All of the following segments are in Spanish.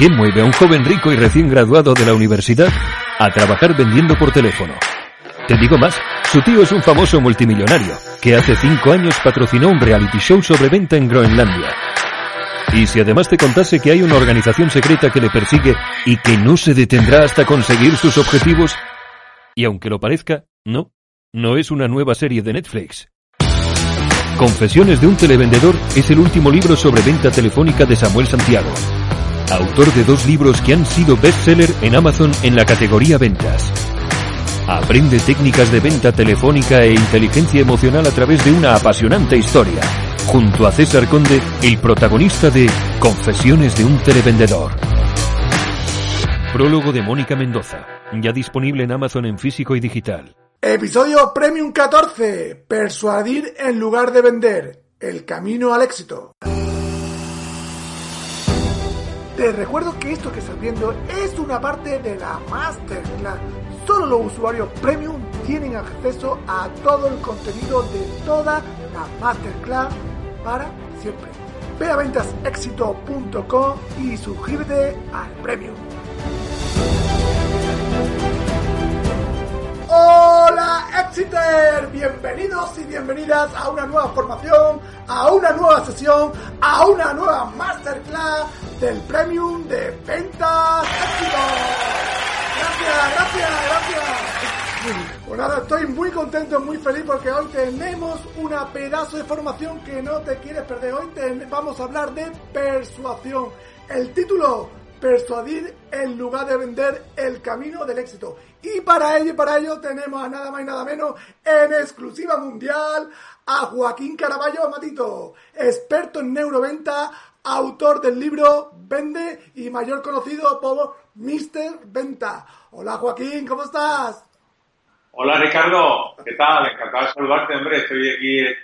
¿Qué mueve a un joven rico y recién graduado de la universidad a trabajar vendiendo por teléfono? Te digo más, su tío es un famoso multimillonario que hace cinco años patrocinó un reality show sobre venta en Groenlandia. Y si además te contase que hay una organización secreta que le persigue y que no se detendrá hasta conseguir sus objetivos, y aunque lo parezca, no, no es una nueva serie de Netflix. Confesiones de un televendedor es el último libro sobre venta telefónica de Samuel Santiago autor de dos libros que han sido bestseller en Amazon en la categoría ventas. Aprende técnicas de venta telefónica e inteligencia emocional a través de una apasionante historia, junto a César Conde, el protagonista de Confesiones de un televendedor. Prólogo de Mónica Mendoza, ya disponible en Amazon en físico y digital. Episodio Premium 14. Persuadir en lugar de vender. El camino al éxito. Te recuerdo que esto que estás viendo es una parte de la Masterclass. Solo los usuarios premium tienen acceso a todo el contenido de toda la Masterclass para siempre. Ve a ventasexito.com y suscríbete al premium. Hola Bienvenidos y bienvenidas a una nueva formación, a una nueva sesión, a una nueva masterclass del Premium de Ventas Éxito. Gracias, gracias, gracias. Pues nada, estoy muy contento, muy feliz porque hoy tenemos una pedazo de formación que no te quieres perder. Hoy vamos a hablar de persuasión. El título persuadir en lugar de vender el camino del éxito. Y para ello, para ello tenemos a nada más y nada menos en exclusiva mundial a Joaquín Caraballo Matito, experto en neuroventa, autor del libro Vende y mayor conocido por Mr. Venta. Hola Joaquín, ¿cómo estás? Hola Ricardo, ¿qué tal? Encantado de saludarte, hombre. Estoy aquí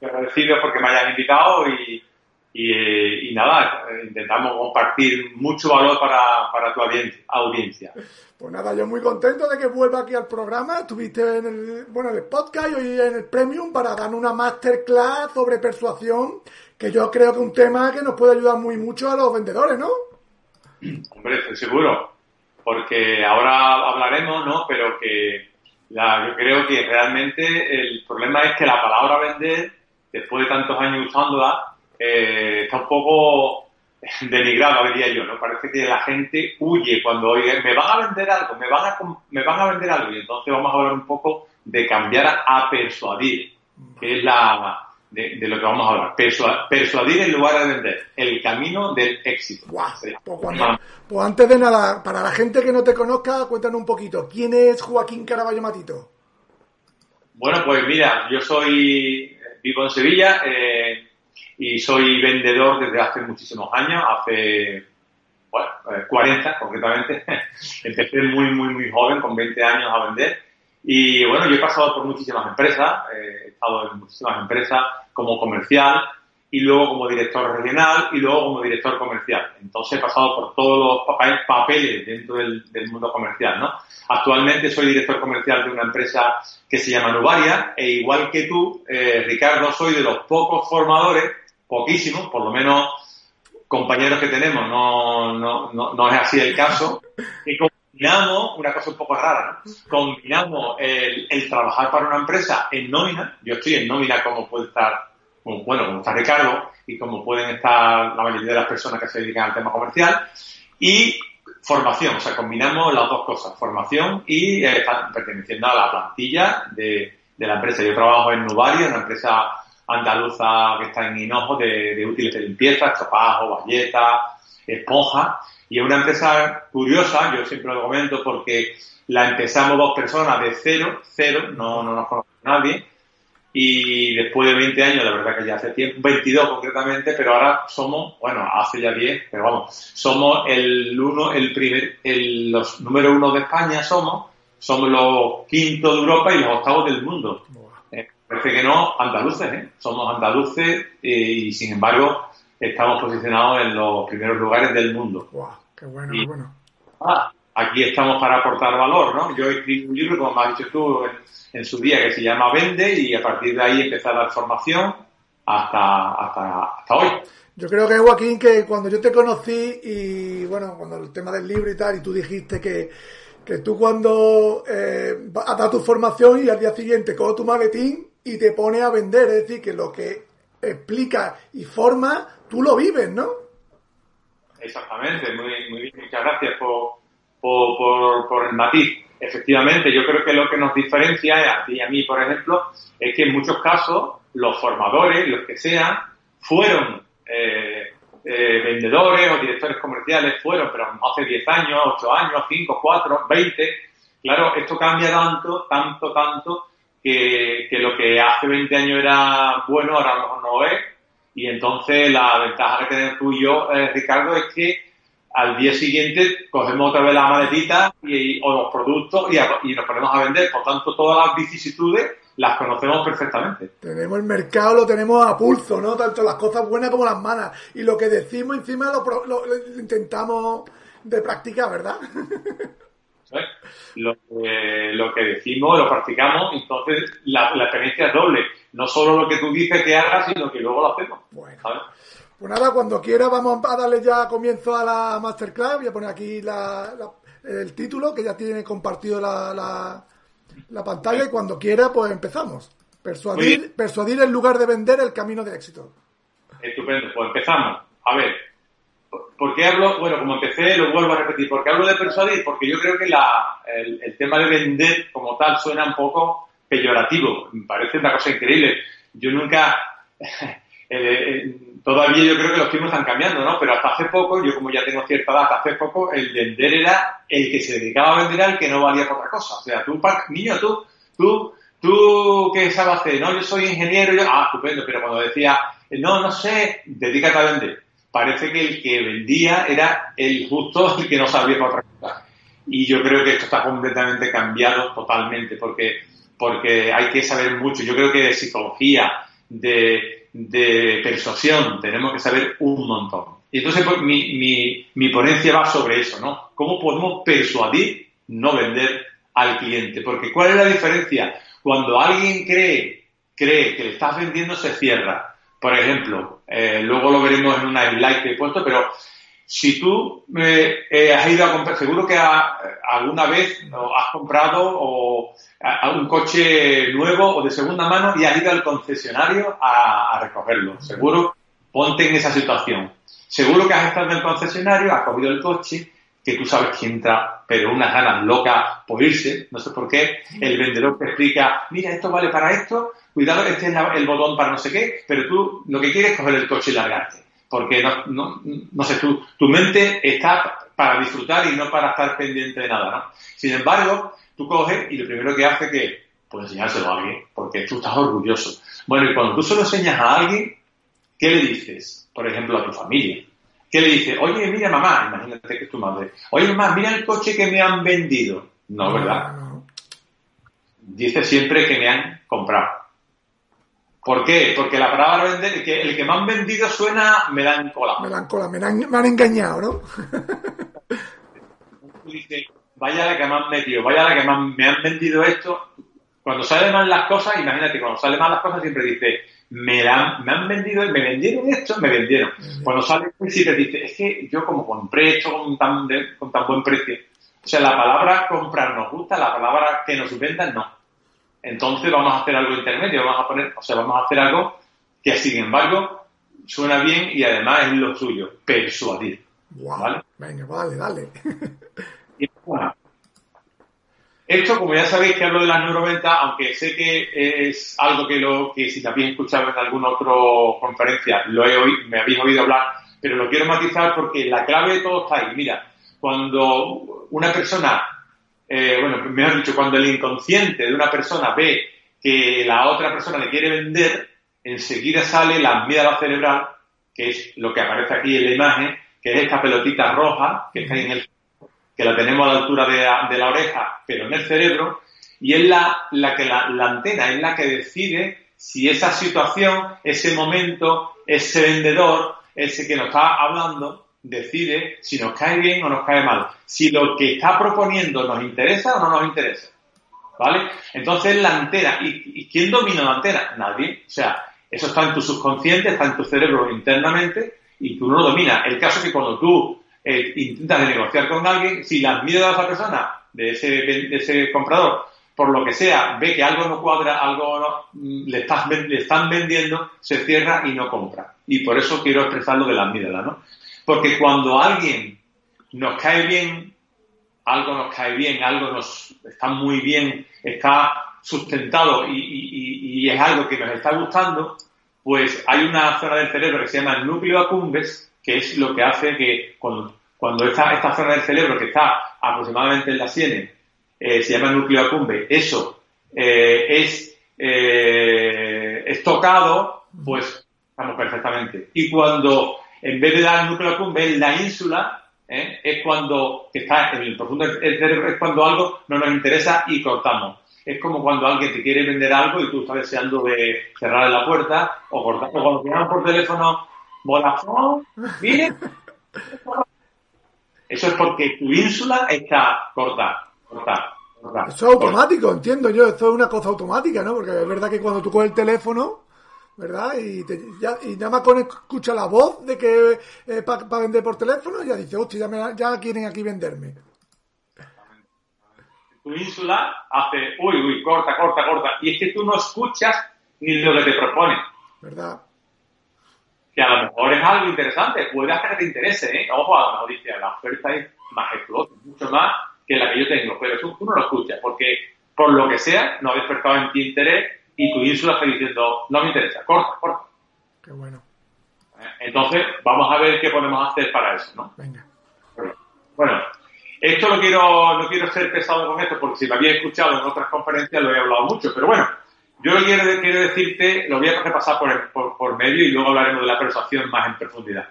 muy agradecido porque me hayan invitado y y, nada, intentamos compartir mucho valor para, tu audiencia. Pues nada, yo muy contento de que vuelva aquí al programa. Estuviste en el, bueno, en el podcast y hoy en el Premium para dar una masterclass sobre persuasión, que yo creo que es un tema que nos puede ayudar muy mucho a los vendedores, ¿no? Hombre, estoy seguro, porque ahora hablaremos, ¿no? Pero que yo creo que realmente el problema es que la palabra vender, después de tantos años usándola, eh, está un poco denigrado, diría yo, ¿no? Parece que la gente huye cuando oye, me van a vender algo, me van a, me van a vender algo. Y entonces vamos a hablar un poco de cambiar a, persuadir, que es la, de, lo que vamos a hablar. persuadir en lugar de vender. El camino del éxito. Pues, pues, antes de nada, para la gente que no te conozca, cuéntanos un poquito. ¿Quién es Joaquín Caraballo Matito? Bueno, pues mira, yo soy, vivo en Sevilla, eh, y soy vendedor desde hace muchísimos años, hace bueno, 40 eh, concretamente. Empecé muy, muy, muy joven, con 20 años a vender. Y bueno, yo he pasado por muchísimas empresas, eh, he estado en muchísimas empresas como comercial y luego como director regional y luego como director comercial. Entonces he pasado por todos los papeles dentro del, mundo comercial, ¿no? Actualmente soy director comercial de una empresa que se llama Nubaria e igual que tú, eh, Ricardo, soy de los pocos formadores poquísimos, por lo menos compañeros que tenemos no, no, no, es así el caso, y combinamos una cosa un poco rara, ¿no? Combinamos el, el, trabajar para una empresa en nómina, yo estoy en nómina como puede estar, bueno, como está Ricardo, y como pueden estar la mayoría de las personas que se dedican al tema comercial, y formación, o sea, combinamos las dos cosas, formación y eh, perteneciendo a la plantilla de, de la empresa. Yo trabajo en Nubaria, una empresa andaluza que está en Hinojo de, útiles de limpieza, chopajo, valleta, esponja. Y es una empresa curiosa, yo siempre lo comento porque la empezamos dos personas de cero, cero, no, no nos conoce nadie. Y después de 20 años, la verdad que ya hace tiempo, 22 concretamente, pero ahora somos, bueno, hace ya 10, pero vamos, somos el uno, el primer, el, los número uno de España somos, somos los quintos de Europa y los octavos del mundo. Eh, parece que no, andaluces, ¿eh? Somos andaluces eh, y sin embargo estamos posicionados en los primeros lugares del mundo. Wow, qué bueno, qué bueno. Ah, aquí estamos para aportar valor, ¿no? Yo escribí un libro, como me has dicho tú, en su día que se llama Vende y a partir de ahí empezar la formación hasta, hasta, hasta hoy. Yo creo que, Joaquín, que cuando yo te conocí y, bueno, cuando el tema del libro y tal, y tú dijiste que, que tú cuando eh, a dar tu formación y al día siguiente coges tu maletín y te pones a vender, es decir, que lo que explica y forma, tú lo vives, ¿no? Exactamente, muy, muy bien, muchas gracias por, por, por, por el matiz efectivamente, yo creo que lo que nos diferencia a ti y a mí, por ejemplo, es que en muchos casos los formadores, los que sean, fueron eh, eh, vendedores o directores comerciales, fueron, pero hace 10 años, 8 años, 5, 4, 20. Claro, esto cambia tanto, tanto, tanto, que, lo que hace 20 años era bueno, ahora a lo mejor no es. Y entonces la ventaja que tenemos tú y yo, eh, Ricardo, es que al día siguiente cogemos otra vez la maletita y, o los productos y, nos ponemos a vender. Por tanto, todas las vicisitudes las conocemos perfectamente. Tenemos el mercado, lo tenemos a pulso, ¿no? Tanto las cosas buenas como las malas. Y lo que decimos encima lo, lo, intentamos de practicar, ¿verdad? Lo, que, lo que decimos, lo practicamos, entonces la, experiencia es doble. No solo lo que tú dices que hagas, sino que luego lo hacemos. Bueno. Pues nada, cuando quiera vamos a darle ya comienzo a la masterclass. Voy a poner aquí el título que ya tiene compartido la, pantalla y cuando quiera pues empezamos. Persuadir, persuadir en lugar de vender el camino de éxito. Estupendo, pues empezamos. A ver, ¿por qué hablo? Bueno, como empecé, lo vuelvo a repetir. ¿Por qué hablo de persuadir? Porque yo creo que la, el, tema de vender como tal suena un poco peyorativo. Me parece una cosa increíble. Yo nunca... Eh, todavía yo creo que los tiempos están cambiando, ¿no? Pero hasta hace poco, yo como ya tengo cierta edad, hasta hace poco el vender era el que se dedicaba a vender al que no valía por otra cosa. O sea, tú, niño, tú, tú, tú, ¿qué sabes? No, yo soy ingeniero, yo, ah, estupendo, pero cuando decía, no, no sé, dedícate a vender. Parece que el que vendía era el justo, el que no sabía por otra cosa. Y yo creo que esto está completamente cambiado totalmente, porque, porque hay que saber mucho. Yo creo que de psicología, de, de persuasión, tenemos que saber un montón. Y entonces pues, mi, mi, mi ponencia va sobre eso, ¿no? ¿Cómo podemos persuadir, no vender al cliente? Porque ¿cuál es la diferencia? Cuando alguien cree, cree que le estás vendiendo, se cierra. Por ejemplo, eh, luego lo veremos en una slide que he puesto, pero si tú eh, has ido a comprar, seguro que alguna vez has comprado o, un coche nuevo o de segunda mano y has ido al concesionario a, recogerlo. Seguro, ponte en esa situación. Seguro que has estado en el concesionario, has cogido el coche, que tú sabes que entra, pero unas ganas locas por irse, no sé por qué. El vendedor te explica, mira, esto vale para esto, cuidado, este es el botón para no sé qué, pero tú lo que quieres es coger el coche y largarte porque no, no, no sé, tu, tu mente está para disfrutar y no para estar pendiente de nada, ¿no? Sin embargo, tú coges y lo primero que hace que, pues enseñárselo a alguien, porque tú estás orgulloso. Bueno, y cuando tú se lo enseñas a alguien, ¿qué le dices? Por ejemplo, a tu familia. ¿Qué le dices? Oye, mira mamá, imagínate que es tu madre. Oye mamá, mira el coche que me han vendido. No, ¿verdad? Dice siempre que me han comprado. ¿Por qué? Porque la palabra vender, que el que me han vendido suena melancola. Melancola, me han, me han engañado, ¿no? dice, vaya la que me han metido, vaya la que me han, vendido esto. Cuando salen mal las cosas, imagínate, cuando salen mal las cosas siempre dice, me, han, me han vendido, me vendieron esto, me vendieron. Cuando sale siempre dice, es que yo como compré esto con tan, con tan buen precio. O sea, la palabra comprar nos gusta, la palabra que nos vendan no. Entonces vamos a hacer algo intermedio, vamos a poner, o sea, vamos a hacer algo que sin embargo suena bien y además es lo suyo, persuadir. ¿vale? Venga, vale, dale. y, bueno, esto, como ya sabéis que hablo de las neuroventas, aunque sé que es algo que lo que si habéis escuchado en alguna otra conferencia, lo he oído, me habéis oído hablar, pero lo quiero matizar porque la clave de todo está ahí. Mira, cuando una persona eh, bueno, me han dicho, cuando el inconsciente de una persona ve que la otra persona le quiere vender, enseguida sale la amígdala cerebral, que es lo que aparece aquí en la imagen, que es esta pelotita roja que está en el que la tenemos a la altura de la, oreja, pero en el cerebro, y es la, la que la, la, antena es la que decide si esa situación, ese momento, ese vendedor, ese que nos está hablando, decide si nos cae bien o nos cae mal, si lo que está proponiendo nos interesa o no nos interesa. ¿Vale? Entonces la antena, ¿y, ¿y quién domina la antena? Nadie. O sea, eso está en tu subconsciente, está en tu cerebro internamente y tú no lo dominas. El caso es que cuando tú eh, intentas negociar con alguien, si las miedo a esa persona, de ese, de ese comprador, por lo que sea, ve que algo no cuadra, algo no, mm, le, estás, le están vendiendo, se cierra y no compra. Y por eso quiero expresar lo de las miedas, ¿no? Porque cuando alguien nos cae bien, algo nos cae bien, algo nos está muy bien, está sustentado y, es algo que nos está gustando, pues hay una zona del cerebro que se llama el núcleo accumbens, que es lo que hace que cuando, esta, esta zona del cerebro que está aproximadamente en la sienes eh, se llama núcleo accumbens, eso eh, es, eh, es tocado, pues estamos perfectamente. Y cuando en vez de dar el núcleo accumbens, la ínsula, es cuando, está en el profundo es cuando algo no nos interesa y cortamos es como cuando alguien te quiere vender algo y tú estás deseando de cerrar la puerta o cortar. Cuando te por teléfono, Vodafone, mire. Eso es porque tu ínsula está cortada, Eso es automático, entiendo yo. Esto es una cosa automática, ¿no? Porque es verdad que cuando tú coges el teléfono, ¿verdad? Y, ya, y nada más con escucha la voz de que eh, para vender por teléfono, ya dice, hostia, ya, ya quieren aquí venderme tu ínsula hace, uy, uy, corta, corta, corta. Y es que tú no escuchas ni lo que te propone. ¿Verdad? Que a lo mejor es algo interesante, puede hacer que te interese, ¿eh? Ojo, a lo mejor dice, la oferta es majestuosa, mucho más que la que yo tengo, pero tú, tú no lo escuchas, porque por lo que sea, no ha despertado en ti interés y tu ínsula está diciendo, no me interesa, corta, corta. Qué bueno. Entonces, vamos a ver qué podemos hacer para eso, ¿no? Venga. Bueno, esto lo quiero, no quiero ser pesado con esto porque si me había escuchado en otras conferencias lo he hablado mucho, pero bueno, yo quiero, quiero decirte, lo voy a repasar por, por, medio y luego hablaremos de la persuasión más en profundidad.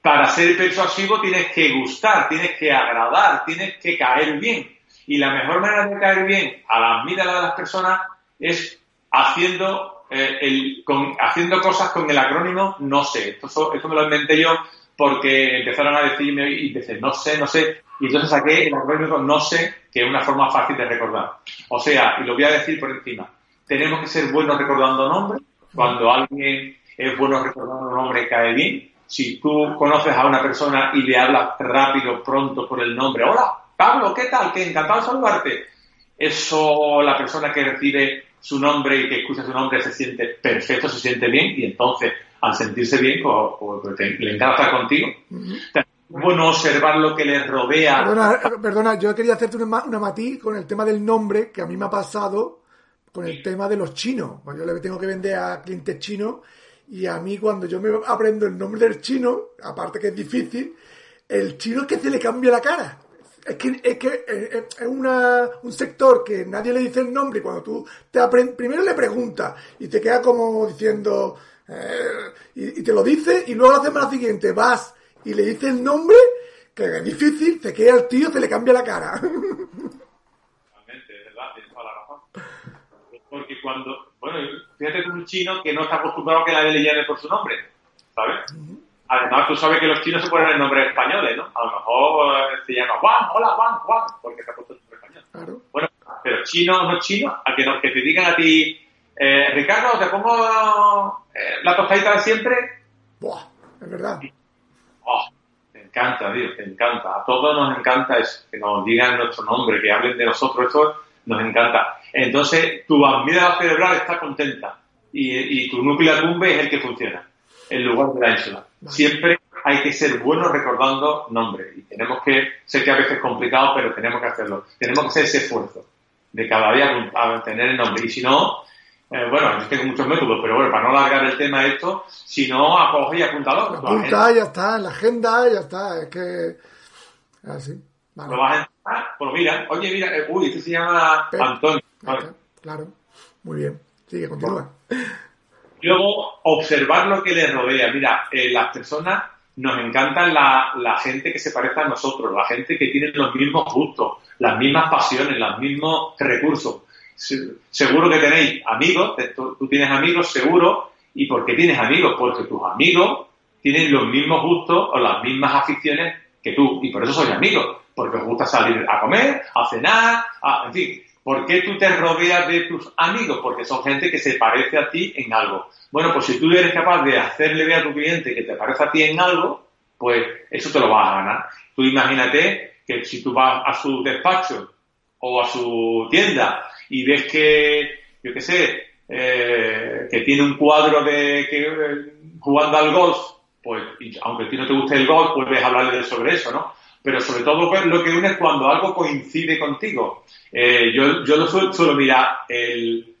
Para ser persuasivo tienes que gustar, tienes que agradar, tienes que caer bien. Y la mejor manera de caer bien a la mirada de las personas es haciendo, eh, haciendo cosas con el acrónimo no sé. Esto, me lo inventé yo porque empezaron a decirme y no sé, no sé. Y entonces saqué el acrónimo no sé, que es una forma fácil de recordar. O sea, y lo voy a decir por encima, tenemos que ser buenos recordando nombres. Cuando alguien es bueno recordando un nombre, cae bien. Si tú conoces a una persona y le hablas rápido, pronto por el nombre, hola, Pablo, ¿qué tal? Que encantado de saludarte. Eso, la persona que recibe su nombre y que escucha su nombre se siente perfecto, se siente bien y entonces al sentirse bien, pues, pues le encanta estar contigo bueno observar lo que les rodea. Perdona, yo quería hacerte una, una matiz con el tema del nombre que a mí me ha pasado con el tema de los chinos. Cuando yo le tengo que vender a clientes chinos y a mí cuando yo me aprendo el nombre del chino, aparte que es difícil, el chino es que se le cambia la cara. Es que, es, que eh, eh, es una, un sector que nadie le dice el nombre y cuando tú te primero le preguntas y te queda como diciendo, eh, y, y, te lo dice y luego la semana siguiente vas y le dice el nombre, que es difícil, se queda el tío, se le cambia la cara. Realmente, es verdad, tienes toda la razón. Porque cuando, bueno, fíjate que un chino que no está acostumbrado a que nadie le llame por su nombre, ¿sabes? Además, tú sabes que los chinos se ponen el nombre españoles, ¿no? A lo mejor eh, se llama Juan, hola Juan, Juan, porque se ha puesto el nombre español. Claro. Bueno, pero chino no chino, a que, no, que te digan a ti, eh, Ricardo, te pongo eh, la tostadita de siempre. Buah, es verdad. Oh, me encanta, Dios, te encanta. A todos nos encanta eso, que nos digan nuestro nombre, que hablen de nosotros, eso nos encanta. Entonces, tu amígdala cerebral está contenta y, tu núcleo acumbe es el que funciona, en lugar de la ínsula. Siempre hay que ser buenos recordando nombres y tenemos que, sé que a veces es complicado, pero tenemos que hacerlo. Tenemos que hacer ese esfuerzo de cada día a tener el nombre y si no, eh, bueno, yo tengo muchos métodos, pero bueno, para no alargar el tema esto, si no, acoge y apúntalo. Apunta, ya está, en la agenda, ya está, es que... Así. Vale. Lo vas a entrar, pues mira, oye, mira, eh, uy, este se llama Antonio. Claro. Muy bien, sigue, continúa. Luego, observar lo que les rodea. Mira, eh, las personas nos encantan la, la, gente que se parece a nosotros, la gente que tiene los mismos gustos, las mismas pasiones, los mismos recursos. Seguro que tenéis amigos, tú tienes amigos seguro, ¿y por qué tienes amigos? Porque tus amigos tienen los mismos gustos o las mismas aficiones que tú, y por eso sois amigos, porque os gusta salir a comer, a cenar, a, en fin. ¿Por qué tú te rodeas de tus amigos? Porque son gente que se parece a ti en algo. Bueno, pues si tú eres capaz de hacerle ver a tu cliente que te parece a ti en algo, pues eso te lo vas a ganar. Tú imagínate que si tú vas a su despacho o a su tienda y ves que, yo qué sé, eh, que tiene un cuadro de que eh, jugando al golf, pues aunque a ti no te guste el golf, puedes hablarle sobre eso, ¿no? Pero sobre todo pues, lo que une es cuando algo coincide contigo. Eh, yo, yo lo suelo, suelo mirar el,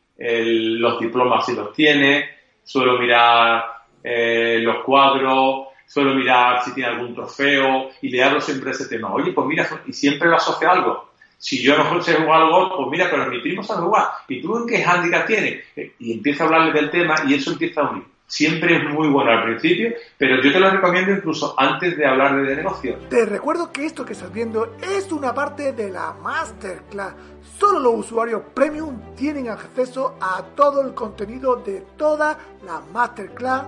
los diplomas si los tiene, suelo mirar eh, los cuadros, suelo mirar si tiene algún trofeo y le hablo siempre ese tema. Oye, pues mira, y siempre lo asocia a algo. Si yo no sé jugar al golf, pues mira, pero mi primo sabe jugar. ¿Y tú en qué handicap tienes? Y empieza a hablarle del tema y eso empieza a unir. Siempre es muy bueno al principio, pero yo te lo recomiendo incluso antes de hablar de negocio. Te recuerdo que esto que estás viendo es una parte de la Masterclass. Solo los usuarios premium tienen acceso a todo el contenido de toda la Masterclass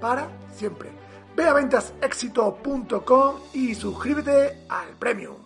para siempre. Ve a ventasexito.com y suscríbete al premium.